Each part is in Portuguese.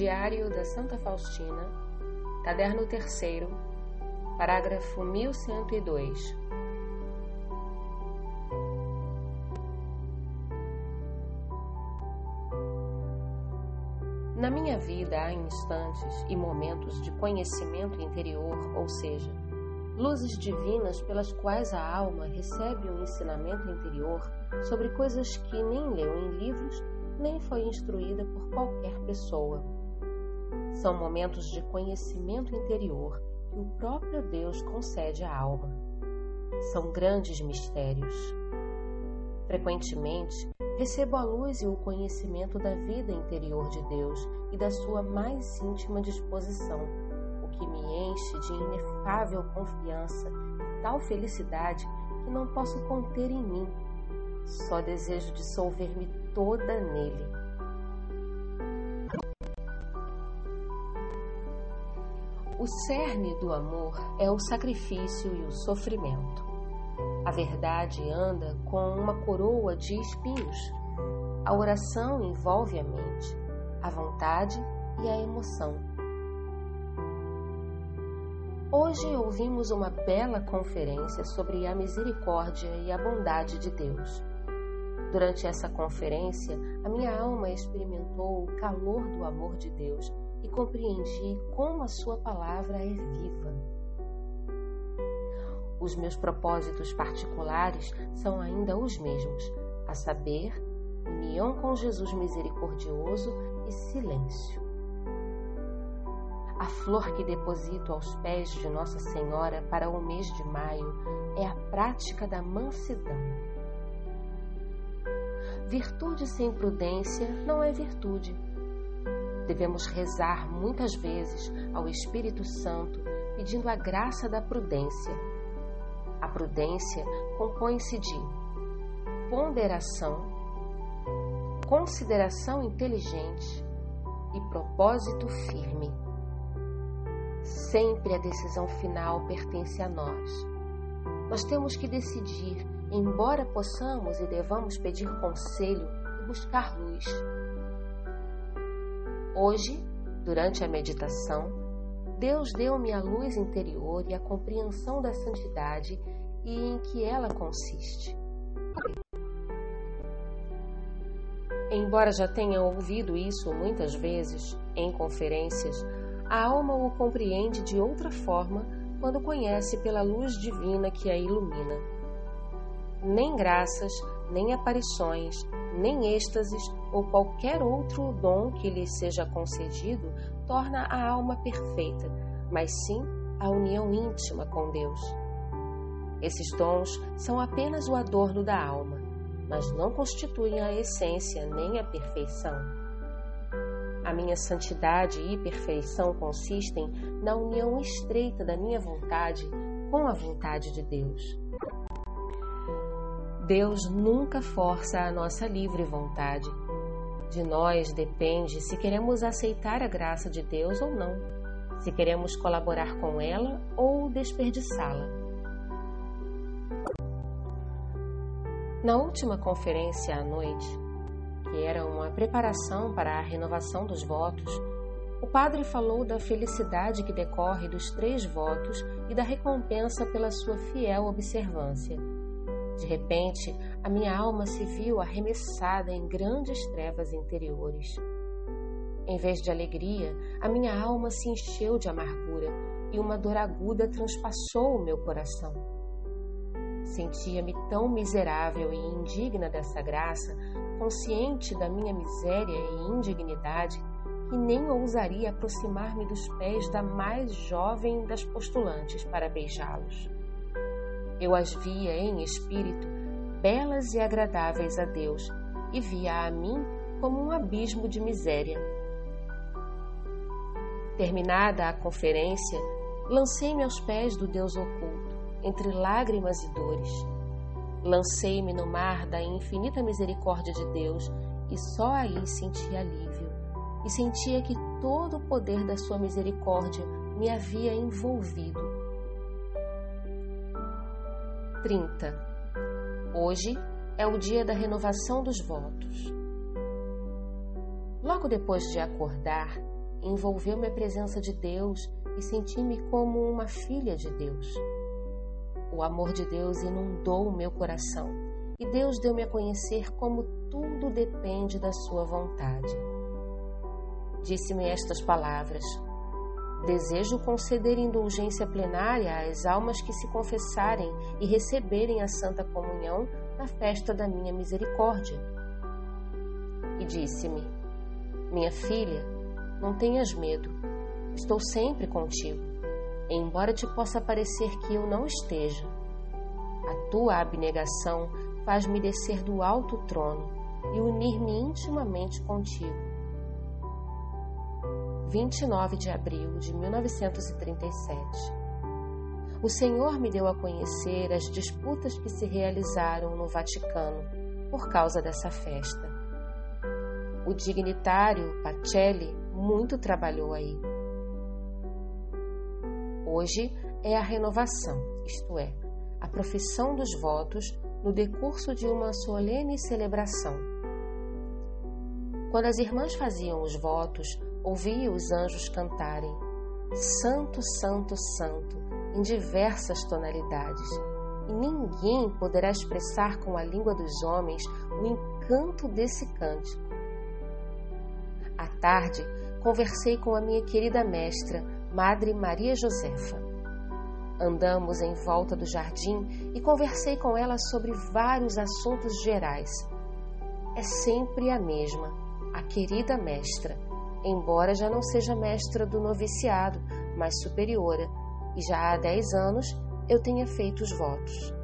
Diário da Santa Faustina, Caderno 3, parágrafo 1102. Na minha vida há instantes e momentos de conhecimento interior, ou seja, luzes divinas pelas quais a alma recebe um ensinamento interior sobre coisas que nem leu em livros nem foi instruída por qualquer pessoa. São momentos de conhecimento interior que o próprio Deus concede à alma. São grandes mistérios. Frequentemente, recebo a luz e o conhecimento da vida interior de Deus e da sua mais íntima disposição, o que me enche de inefável confiança e tal felicidade que não posso conter em mim. Só desejo dissolver-me toda nele. O cerne do amor é o sacrifício e o sofrimento. A verdade anda com uma coroa de espinhos. A oração envolve a mente, a vontade e a emoção. Hoje ouvimos uma bela conferência sobre a misericórdia e a bondade de Deus. Durante essa conferência, a minha alma experimentou o calor do amor de Deus e compreendi como a Sua palavra é viva. Os meus propósitos particulares são ainda os mesmos, a saber, união com Jesus misericordioso e silêncio. A flor que deposito aos pés de Nossa Senhora para o mês de maio é a prática da mansidão. Virtude sem prudência não é virtude. Devemos rezar muitas vezes ao Espírito Santo pedindo a graça da prudência. A prudência compõe-se de ponderação, consideração inteligente e propósito firme. Sempre a decisão final pertence a nós. Nós temos que decidir, embora possamos e devamos pedir conselho e buscar luz. Hoje, durante a meditação, Deus deu-me a luz interior e a compreensão da santidade e em que ela consiste. Embora já tenha ouvido isso muitas vezes em conferências, a alma o compreende de outra forma quando conhece pela luz divina que a ilumina. Nem graças, nem aparições, nem êxtases ou qualquer outro dom que lhe seja concedido torna a alma perfeita, mas sim a união íntima com Deus. Esses dons são apenas o adorno da alma, mas não constituem a essência nem a perfeição. A minha santidade e perfeição consistem na união estreita da minha vontade com a vontade de Deus. Deus nunca força a nossa livre vontade. De nós depende se queremos aceitar a graça de Deus ou não, se queremos colaborar com ela ou desperdiçá-la. Na última conferência à noite, que era uma preparação para a renovação dos votos, o padre falou da felicidade que decorre dos três votos e da recompensa pela sua fiel observância. De repente, a minha alma se viu arremessada em grandes trevas interiores. Em vez de alegria, a minha alma se encheu de amargura e uma dor aguda transpassou o meu coração. Sentia-me tão miserável e indigna dessa graça, consciente da minha miséria e indignidade, que nem ousaria aproximar-me dos pés da mais jovem das postulantes para beijá-los. Eu as via em espírito, belas e agradáveis a Deus, e via a mim como um abismo de miséria. Terminada a conferência, lancei-me aos pés do Deus oculto, entre lágrimas e dores. Lancei-me no mar da infinita misericórdia de Deus e só aí senti alívio, e sentia que todo o poder da sua misericórdia me havia envolvido 30. Hoje é o dia da renovação dos votos. Logo depois de acordar, envolveu-me a presença de Deus e senti-me como uma filha de Deus. O amor de Deus inundou o meu coração e Deus deu-me a conhecer como tudo depende da Sua vontade. Disse-me estas palavras: Desejo conceder indulgência plenária às almas que se confessarem e receberem a Santa Comunhão na festa da minha misericórdia. E disse-me: Minha filha, não tenhas medo, estou sempre contigo, embora te possa parecer que eu não esteja. A tua abnegação faz-me descer do alto trono e unir-me intimamente contigo 29 de abril de 1937. O Senhor me deu a conhecer as disputas que se realizaram no Vaticano por causa dessa festa. O dignitário Pacelli muito trabalhou aí. Hoje é a renovação, isto é, a profissão dos votos no decurso de uma solene celebração. Quando as irmãs faziam os votos, ouvi os anjos cantarem Santo, Santo, Santo em diversas tonalidades, e ninguém poderá expressar com a língua dos homens o encanto desse cântico. À tarde, conversei com a minha querida mestra, Madre Maria Josefa. Andamos em volta do jardim e conversei com ela sobre vários assuntos gerais. É sempre a mesma, a querida mestra embora já não seja mestra do noviciado, mas superiora, e já há dez anos eu tenha feito os votos.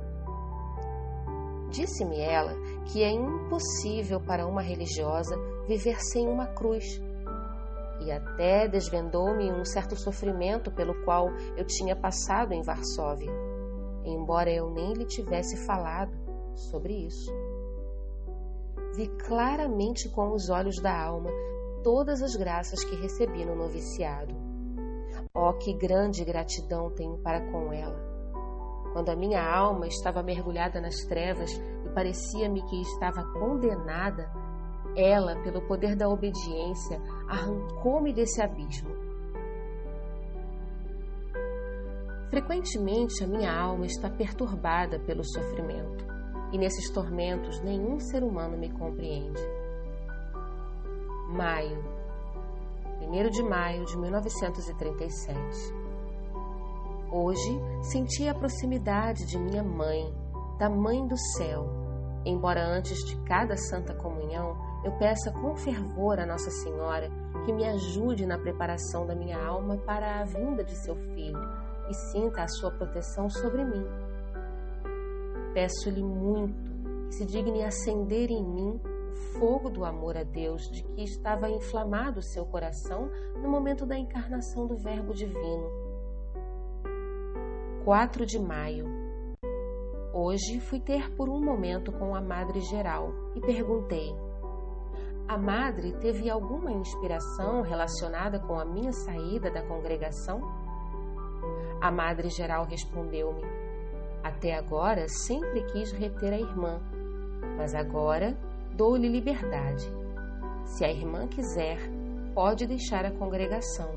Disse-me ela que é impossível para uma religiosa viver sem uma cruz, e até desvendou-me um certo sofrimento pelo qual eu tinha passado em Varsóvia, embora eu nem lhe tivesse falado sobre isso. Vi claramente com os olhos da alma todas as graças que recebi no noviciado. Oh, que grande gratidão tenho para com ela! Quando a minha alma estava mergulhada nas trevas e parecia-me que estava condenada, ela, pelo poder da obediência, arrancou-me desse abismo. Frequentemente a minha alma está perturbada pelo sofrimento, e nesses tormentos nenhum ser humano me compreende. Maio, 1 de maio de 1937. Hoje senti a proximidade de minha mãe, da Mãe do Céu, embora antes de cada Santa Comunhão eu peça com fervor a Nossa Senhora que me ajude na preparação da minha alma para a vinda de seu Filho e sinta a sua proteção sobre mim. Peço-lhe muito que se digne acender em mim fogo do amor a Deus de que estava inflamado seu coração no momento da encarnação do Verbo Divino. 4 de maio. Hoje fui ter por um momento com a Madre Geral e perguntei: A Madre teve alguma inspiração relacionada com a minha saída da congregação? A Madre Geral respondeu-me: Até agora sempre quis reter a irmã, mas agora dou-lhe liberdade. Se a irmã quiser, pode deixar a congregação,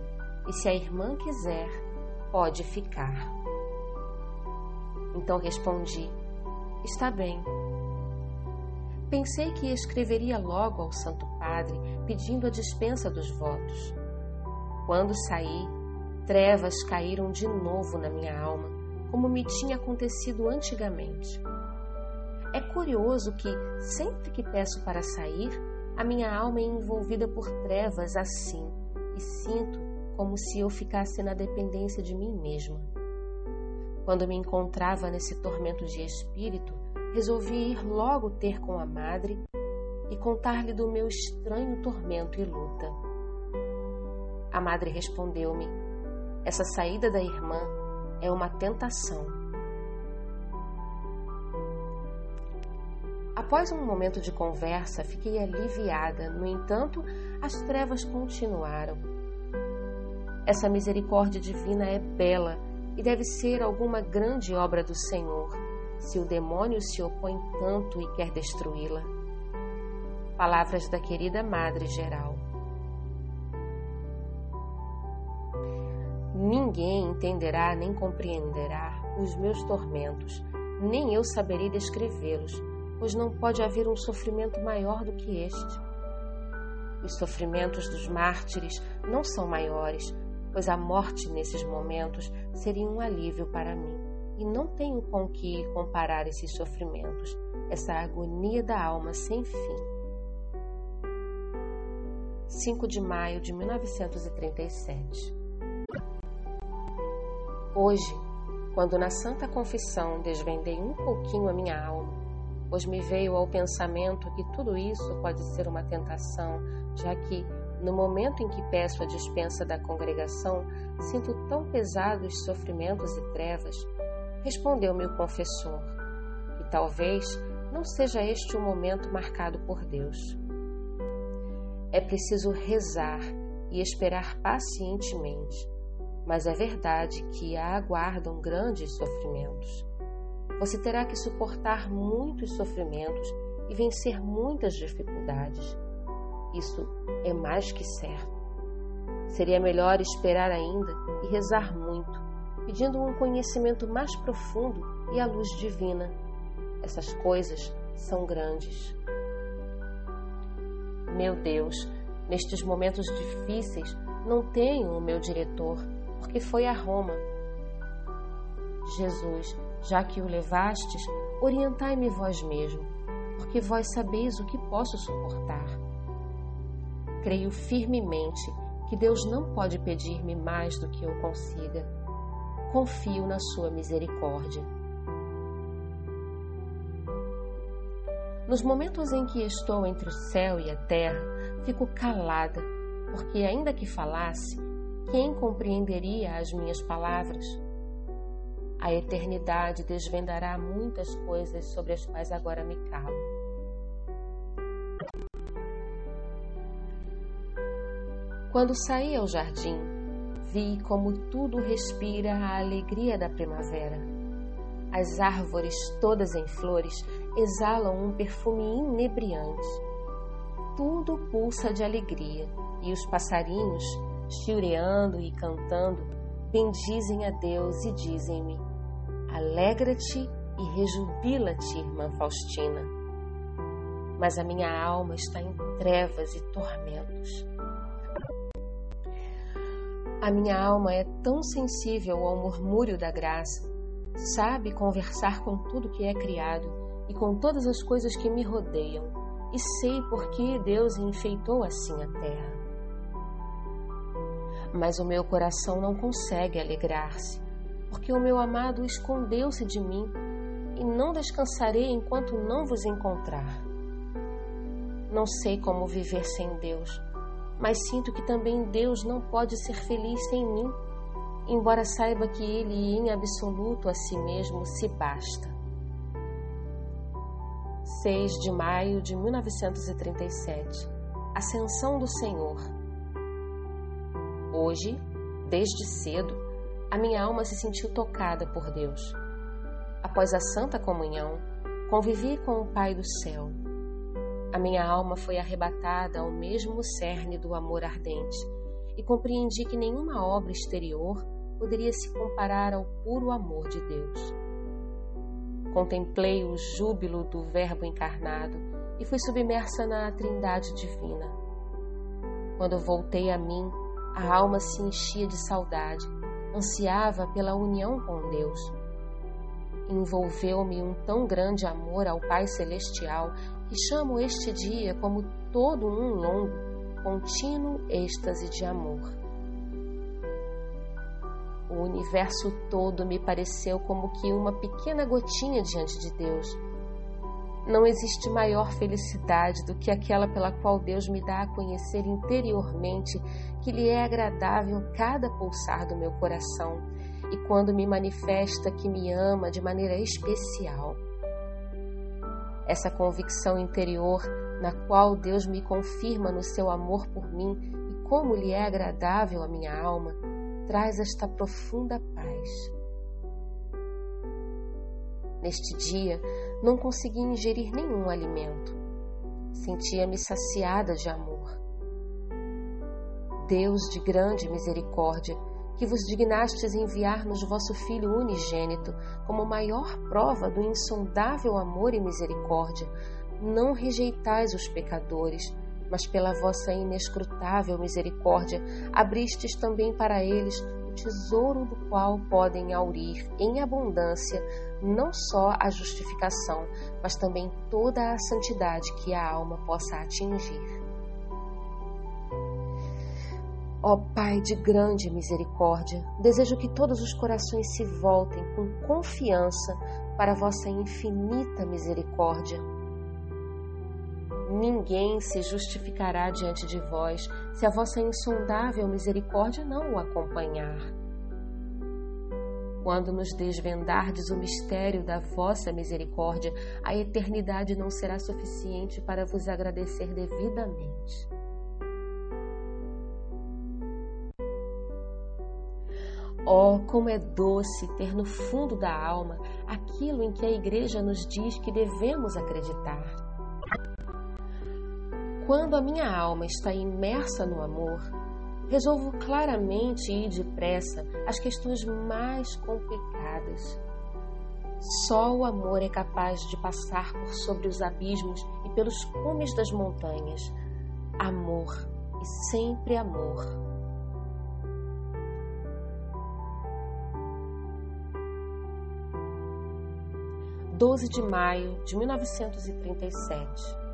e se a irmã quiser, pode ficar. Então respondi: Está bem. Pensei que escreveria logo ao Santo Padre pedindo a dispensa dos votos. Quando saí, trevas caíram de novo na minha alma, como me tinha acontecido antigamente. É curioso que, sempre que peço para sair, a minha alma é envolvida por trevas assim e sinto como se eu ficasse na dependência de mim mesma. Quando me encontrava nesse tormento de espírito, resolvi ir logo ter com a madre e contar-lhe do meu estranho tormento e luta. A madre respondeu-me: Essa saída da irmã é uma tentação Após um momento de conversa, fiquei aliviada, no entanto, as trevas continuaram. Essa misericórdia divina é bela e deve ser alguma grande obra do Senhor, se o demônio se opõe tanto e quer destruí-la. Palavras da querida Madre Geral. Ninguém entenderá nem compreenderá os meus tormentos, nem eu saberei descrevê-los, pois não pode haver um sofrimento maior do que este. Os sofrimentos dos mártires não são maiores, pois a morte nesses momentos seria um alívio para mim, e não tenho com que comparar esses sofrimentos, essa agonia da alma sem fim. 5 de maio de 1937 Hoje, quando na Santa Confissão desvendei um pouquinho a minha alma, pois me veio ao pensamento que tudo isso pode ser uma tentação, já que, no momento em que peço a dispensa da congregação, sinto tão pesados sofrimentos e trevas, respondeu-me o confessor, que talvez não seja este o momento marcado por Deus. É preciso rezar e esperar pacientemente, mas é verdade que a aguardam grandes sofrimentos. Você terá que suportar muitos sofrimentos e vencer muitas dificuldades. Isso é mais que certo. Seria melhor esperar ainda e rezar muito, pedindo um conhecimento mais profundo e a luz divina. Essas coisas são grandes. Meu Deus, nestes momentos difíceis, não tenho o meu diretor, porque foi a Roma. Jesus, já que o levastes, orientai-me vós mesmo, porque vós sabeis o que posso suportar. Creio firmemente que Deus não pode pedir-me mais do que eu consiga. Confio na sua misericórdia. Nos momentos em que estou entre o céu e a terra, fico calada, porque, ainda que falasse, quem compreenderia as minhas palavras? A eternidade desvendará muitas coisas sobre as quais agora me calo. Quando saí ao jardim, vi como tudo respira a alegria da primavera. As árvores, todas em flores, exalam um perfume inebriante. Tudo pulsa de alegria e os passarinhos, chiureando e cantando, bendizem a Deus e dizem-me: Alegra-te e rejubila-te, irmã Faustina. Mas a minha alma está em trevas e tormentos. A minha alma é tão sensível ao murmúrio da graça, sabe conversar com tudo que é criado e com todas as coisas que me rodeiam, e sei por que Deus enfeitou assim a terra mas o meu coração não consegue alegrar-se, porque o meu amado escondeu-se de mim e não descansarei enquanto não vos encontrar. Não sei como viver sem Deus, mas sinto que também Deus não pode ser feliz sem mim, embora saiba que Ele, em absoluto a si mesmo, se basta. 6 de maio de 1937 Ascensão do Senhor Hoje, desde cedo, a minha alma se sentiu tocada por Deus. Após a Santa Comunhão, convivi com o Pai do céu. A minha alma foi arrebatada ao mesmo cerne do amor ardente e compreendi que nenhuma obra exterior poderia se comparar ao puro amor de Deus. Contemplei o júbilo do Verbo encarnado e fui submersa na Trindade divina. Quando voltei a mim, a alma se enchia de saudade, ansiava pela união com Deus. Envolveu-me um tão grande amor ao Pai Celestial que chamo este dia como todo um longo, contínuo êxtase de amor. O universo todo me pareceu como que uma pequena gotinha diante de Deus não existe maior felicidade do que aquela pela qual Deus me dá a conhecer interiormente que lhe é agradável cada pulsar do meu coração e quando me manifesta que me ama de maneira especial. Essa convicção interior na qual Deus me confirma no seu amor por mim e como lhe é agradável a minha alma, traz esta profunda paz. Neste dia, não conseguia ingerir nenhum alimento. Sentia-me saciada de amor. Deus de grande misericórdia, que vos dignastes enviar-nos vosso Filho unigênito, como maior prova do insondável amor e misericórdia, não rejeitais os pecadores, mas pela vossa inescrutável misericórdia abristes também para eles tesouro do qual podem aurir em abundância não só a justificação, mas também toda a santidade que a alma possa atingir. Ó Pai de grande misericórdia, desejo que todos os corações se voltem com confiança para vossa infinita misericórdia. Ninguém se justificará diante de vós se a vossa insondável misericórdia não o acompanhar. Quando nos desvendardes o mistério da vossa misericórdia, a eternidade não será suficiente para vos agradecer devidamente. Oh, como é doce ter no fundo da alma aquilo em que a Igreja nos diz que devemos acreditar. Quando a minha alma está imersa no amor, resolvo claramente ir depressa às questões mais complicadas. Só o amor é capaz de passar por sobre os abismos e pelos cumes das montanhas. Amor e sempre amor. 12 de maio de 1937.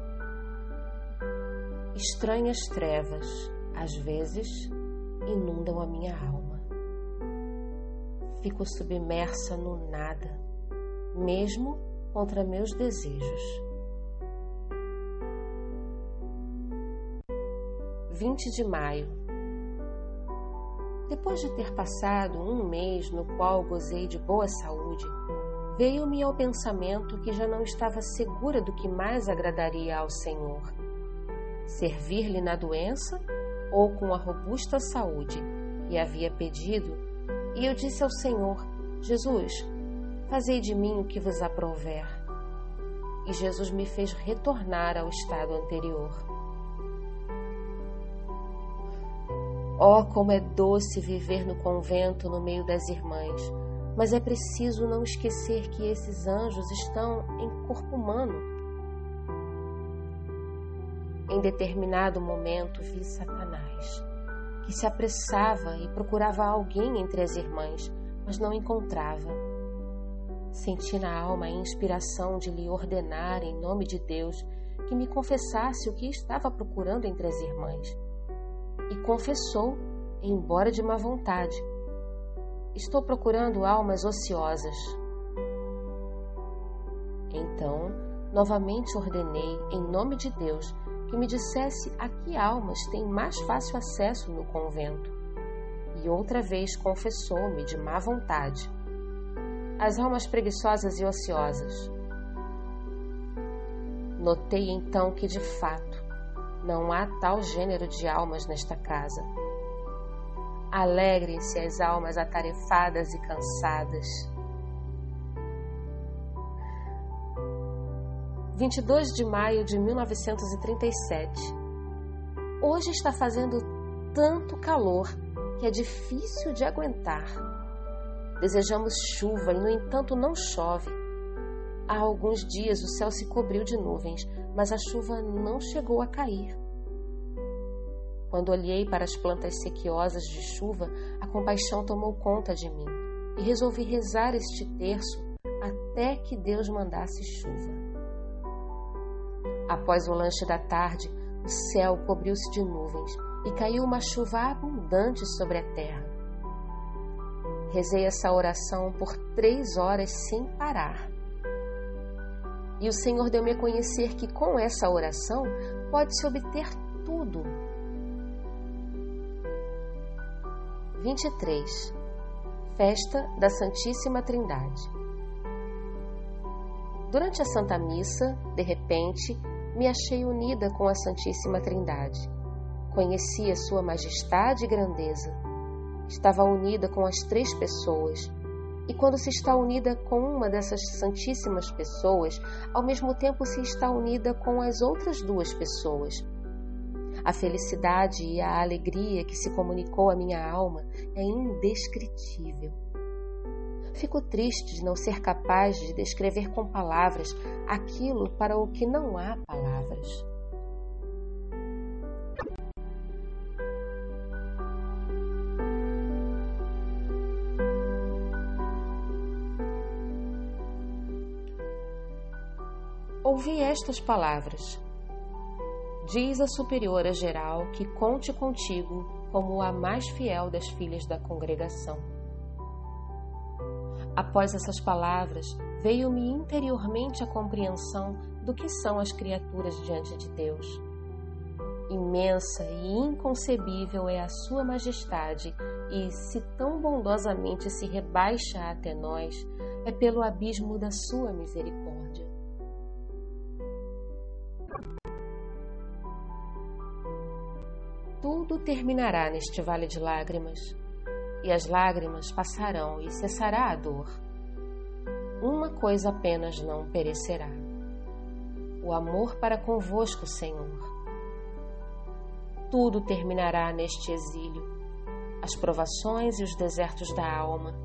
Estranhas trevas, às vezes, inundam a minha alma. Fico submersa no nada, mesmo contra meus desejos. 20 de maio. Depois de ter passado um mês no qual gozei de boa saúde, veio-me ao pensamento que já não estava segura do que mais agradaria ao Senhor: servir-lhe na doença ou com a robusta saúde que havia pedido. E eu disse ao Senhor: Jesus, fazei de mim o que vos aprouver. E Jesus me fez retornar ao estado anterior. Oh, como é doce viver no convento no meio das irmãs! Mas é preciso não esquecer que esses anjos estão em corpo humano. Em determinado momento vi Satanás, que se apressava e procurava alguém entre as irmãs, mas não encontrava. Senti na alma a inspiração de lhe ordenar, em nome de Deus, que me confessasse o que estava procurando entre as irmãs. E confessou, embora de má vontade Estou procurando almas ociosas. Então, novamente ordenei, em nome de Deus, que me dissesse a que almas tem mais fácil acesso no convento. E outra vez confessou-me de má vontade. As almas preguiçosas e ociosas. Notei então que, de fato, não há tal gênero de almas nesta casa Alegrem-se as almas atarefadas e cansadas. 22 de maio de 1937. Hoje está fazendo tanto calor que é difícil de aguentar. Desejamos chuva e, no entanto, não chove. Há alguns dias o céu se cobriu de nuvens, mas a chuva não chegou a cair. Quando olhei para as plantas sequiosas de chuva, a compaixão tomou conta de mim e resolvi rezar este terço até que Deus mandasse chuva. Após o lanche da tarde, o céu cobriu-se de nuvens e caiu uma chuva abundante sobre a terra. Rezei essa oração por três horas sem parar. E o Senhor deu-me a conhecer que com essa oração pode-se obter tudo 23 Festa da Santíssima Trindade Durante a Santa Missa, de repente, me achei unida com a Santíssima Trindade. Conhecia Sua Majestade e grandeza. Estava unida com as três pessoas. E quando se está unida com uma dessas santíssimas pessoas, ao mesmo tempo se está unida com as outras duas pessoas. A felicidade e a alegria que se comunicou à minha alma é indescritível. Fico triste de não ser capaz de descrever com palavras aquilo para o que não há palavras. Ouvi estas palavras. Diz a superiora geral que conte contigo como a mais fiel das filhas da congregação. Após essas palavras, veio-me interiormente a compreensão do que são as criaturas diante de Deus. Imensa e inconcebível é a Sua Majestade, e se tão bondosamente se rebaixa até nós, é pelo abismo da Sua misericórdia. Tudo terminará neste vale de lágrimas e as lágrimas passarão e cessará a dor. Uma coisa apenas não perecerá: o amor para convosco, Senhor. Tudo terminará neste exílio, as provações e os desertos da alma.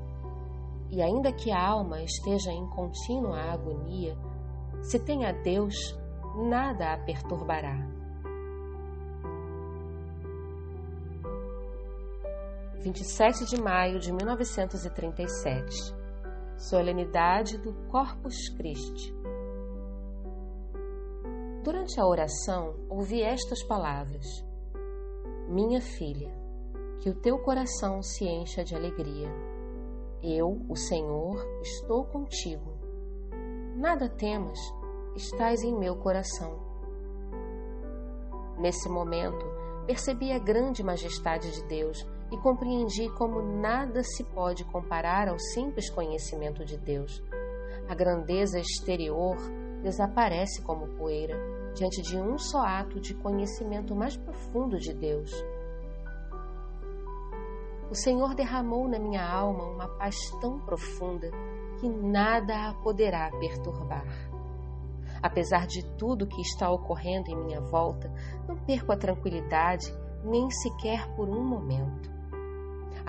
E ainda que a alma esteja em contínua agonia, se tem a Deus, nada a perturbará 27 de maio de 1937, solenidade do Corpus Christi. Durante a oração, ouvi estas palavras: Minha filha, que o teu coração se encha de alegria. Eu, o Senhor, estou contigo. Nada temas, estás em meu coração. Nesse momento, percebi a grande majestade de Deus e compreendi como nada se pode comparar ao simples conhecimento de Deus. A grandeza exterior desaparece como poeira diante de um só ato de conhecimento mais profundo de Deus. O Senhor derramou na minha alma uma paz tão profunda que nada a poderá perturbar. Apesar de tudo que está ocorrendo em minha volta, não perco a tranquilidade nem sequer por um momento.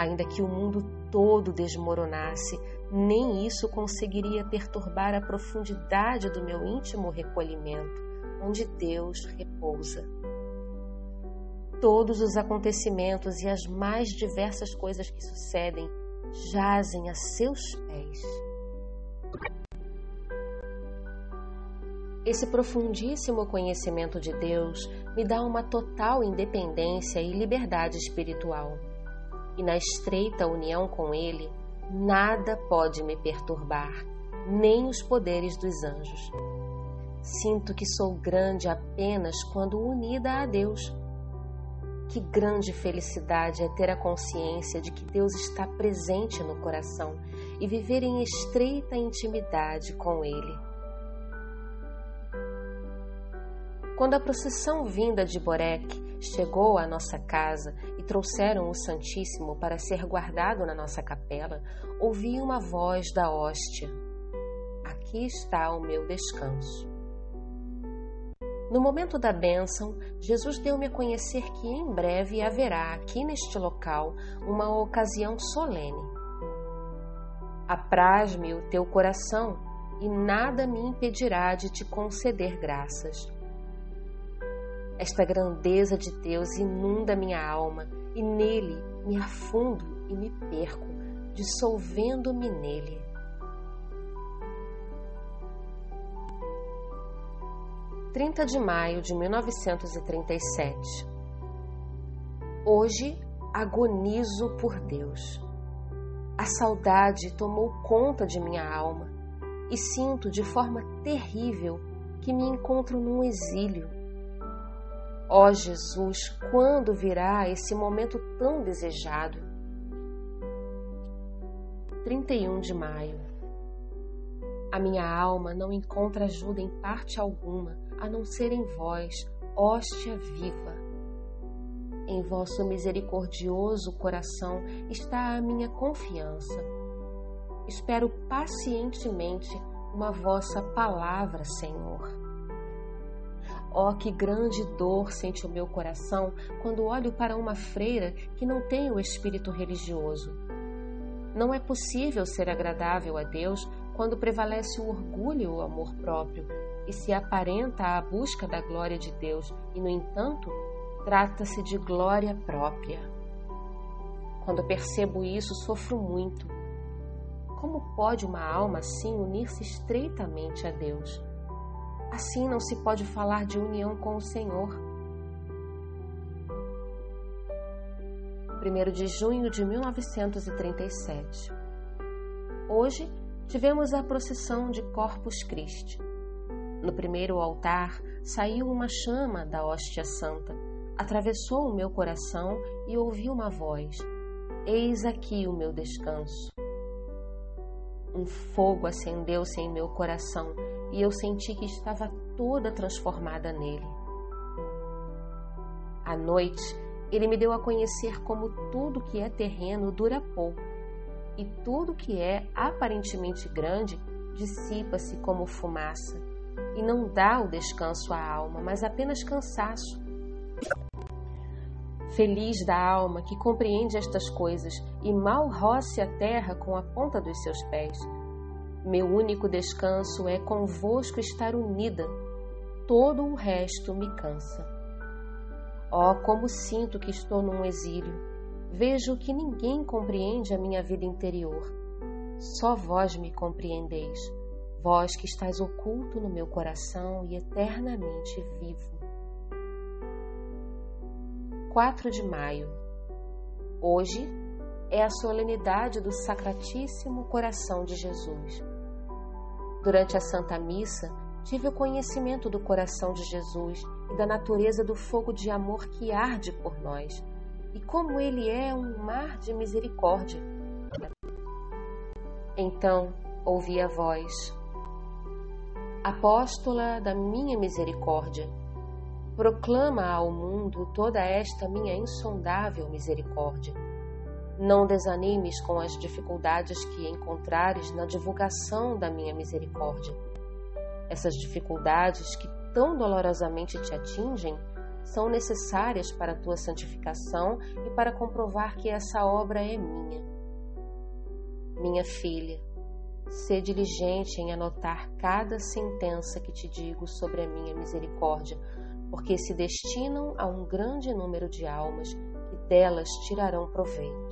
Ainda que o mundo todo desmoronasse, nem isso conseguiria perturbar a profundidade do meu íntimo recolhimento, onde Deus repousa. Todos os acontecimentos e as mais diversas coisas que sucedem jazem a seus pés. Esse profundíssimo conhecimento de Deus me dá uma total independência e liberdade espiritual e na estreita união com Ele, nada pode me perturbar, nem os poderes dos anjos. Sinto que sou grande apenas quando unida a Deus. Que grande felicidade é ter a consciência de que Deus está presente no coração e viver em estreita intimidade com Ele. Quando a procissão vinda de Borek chegou à nossa casa e trouxeram o Santíssimo para ser guardado na nossa capela, ouvi uma voz da hóstia: Aqui está o meu descanso. No momento da bênção, Jesus deu-me a conhecer que em breve haverá aqui neste local uma ocasião solene. Apraz-me o teu coração e nada me impedirá de te conceder graças. Esta grandeza de Deus inunda minha alma e nele me afundo e me perco, dissolvendo-me nele. Trinta de maio de 1937. Hoje agonizo por Deus. A saudade tomou conta de minha alma e sinto de forma terrível que me encontro num exílio Ó oh Jesus, quando virá esse momento tão desejado? 31 de maio. A minha alma não encontra ajuda em parte alguma, a não ser em vós, hóstia viva. Em vosso misericordioso coração está a minha confiança. Espero pacientemente uma vossa palavra, Senhor. Oh, que grande dor sente o meu coração quando olho para uma freira que não tem o espírito religioso. Não é possível ser agradável a Deus quando prevalece o orgulho e o amor próprio e se aparenta a busca da glória de Deus e, no entanto, trata-se de glória própria. Quando percebo isso, sofro muito. Como pode uma alma assim unir-se estreitamente a Deus? Assim não se pode falar de união com o Senhor. 1 de junho de 1937. Hoje tivemos a procissão de Corpus Christi. No primeiro altar saiu uma chama da hóstia santa, atravessou o meu coração e ouvi uma voz: Eis aqui o meu descanso. Um fogo acendeu-se em meu coração e eu senti que estava toda transformada nele. À noite, ele me deu a conhecer como tudo que é terreno dura pouco e tudo que é aparentemente grande dissipa-se como fumaça e não dá o descanso à alma, mas apenas cansaço. Feliz da alma que compreende estas coisas e mal roce a terra com a ponta dos seus pés meu único descanso é convosco estar unida. Todo o resto me cansa. Oh, como sinto que estou num exílio. Vejo que ninguém compreende a minha vida interior. Só vós me compreendeis, vós que estáis oculto no meu coração e eternamente vivo. 4 de maio. Hoje é a solenidade do Sacratíssimo Coração de Jesus. Durante a Santa Missa, tive o conhecimento do coração de Jesus e da natureza do fogo de amor que arde por nós, e como ele é um mar de misericórdia. Então ouvi a voz: Apóstola da minha misericórdia, proclama ao mundo toda esta minha insondável misericórdia não desanimes com as dificuldades que encontrares na divulgação da minha misericórdia. Essas dificuldades que tão dolorosamente te atingem são necessárias para a tua santificação e para comprovar que essa obra é minha. Minha filha, sê diligente em anotar cada sentença que te digo sobre a minha misericórdia, porque se destinam a um grande número de almas e delas tirarão proveito.